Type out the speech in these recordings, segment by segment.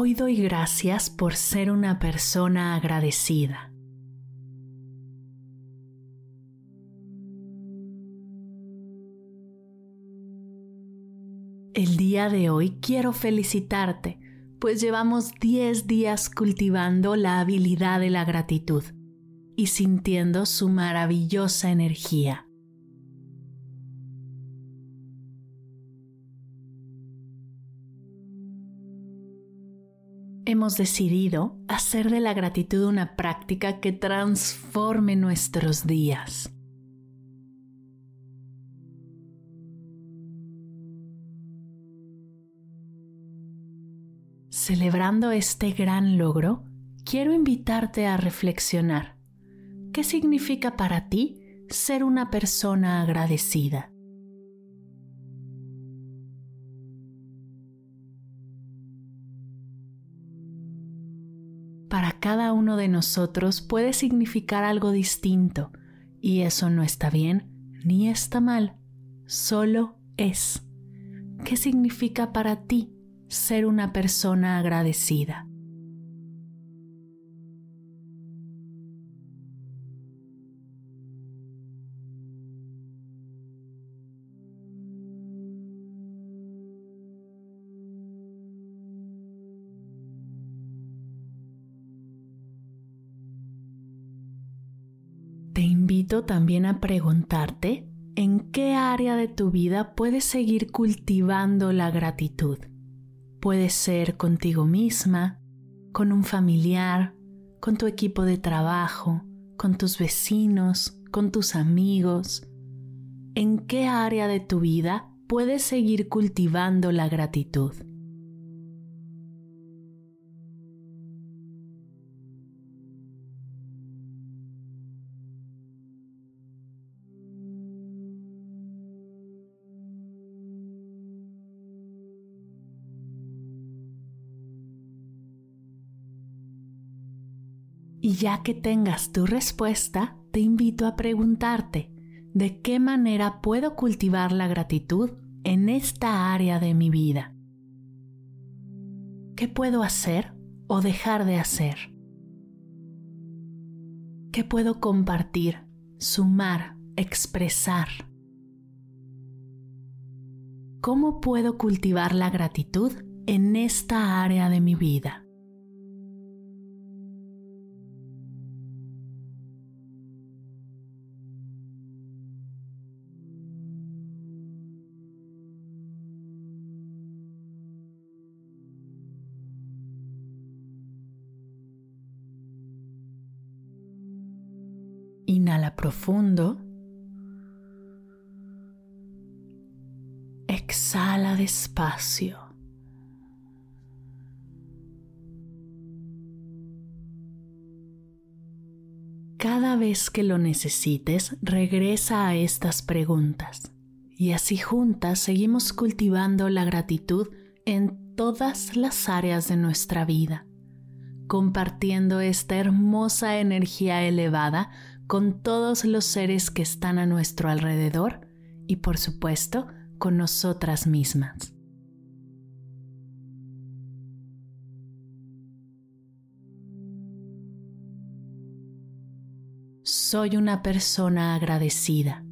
Hoy doy gracias por ser una persona agradecida. El día de hoy quiero felicitarte, pues llevamos 10 días cultivando la habilidad de la gratitud y sintiendo su maravillosa energía. Hemos decidido hacer de la gratitud una práctica que transforme nuestros días. Celebrando este gran logro, quiero invitarte a reflexionar. ¿Qué significa para ti ser una persona agradecida? Para cada uno de nosotros puede significar algo distinto y eso no está bien ni está mal, solo es. ¿Qué significa para ti ser una persona agradecida? También a preguntarte en qué área de tu vida puedes seguir cultivando la gratitud. Puede ser contigo misma, con un familiar, con tu equipo de trabajo, con tus vecinos, con tus amigos. ¿En qué área de tu vida puedes seguir cultivando la gratitud? Y ya que tengas tu respuesta, te invito a preguntarte, ¿de qué manera puedo cultivar la gratitud en esta área de mi vida? ¿Qué puedo hacer o dejar de hacer? ¿Qué puedo compartir, sumar, expresar? ¿Cómo puedo cultivar la gratitud en esta área de mi vida? Inhala profundo. Exhala despacio. Cada vez que lo necesites, regresa a estas preguntas y así juntas seguimos cultivando la gratitud en todas las áreas de nuestra vida, compartiendo esta hermosa energía elevada con todos los seres que están a nuestro alrededor y por supuesto con nosotras mismas. Soy una persona agradecida.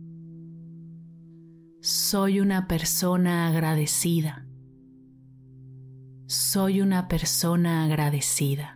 Soy una persona agradecida. Soy una persona agradecida.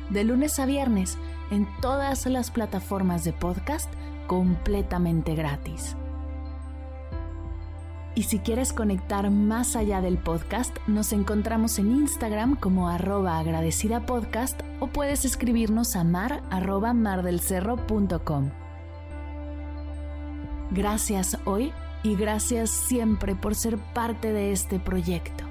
de lunes a viernes en todas las plataformas de podcast completamente gratis. Y si quieres conectar más allá del podcast, nos encontramos en Instagram como arroba agradecida podcast o puedes escribirnos a mar arroba mardelcerro.com. Gracias hoy y gracias siempre por ser parte de este proyecto.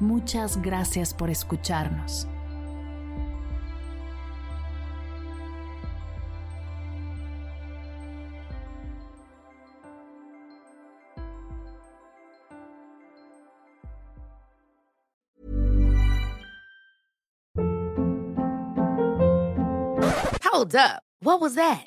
Muchas gracias por escucharnos. Hold up. What was that?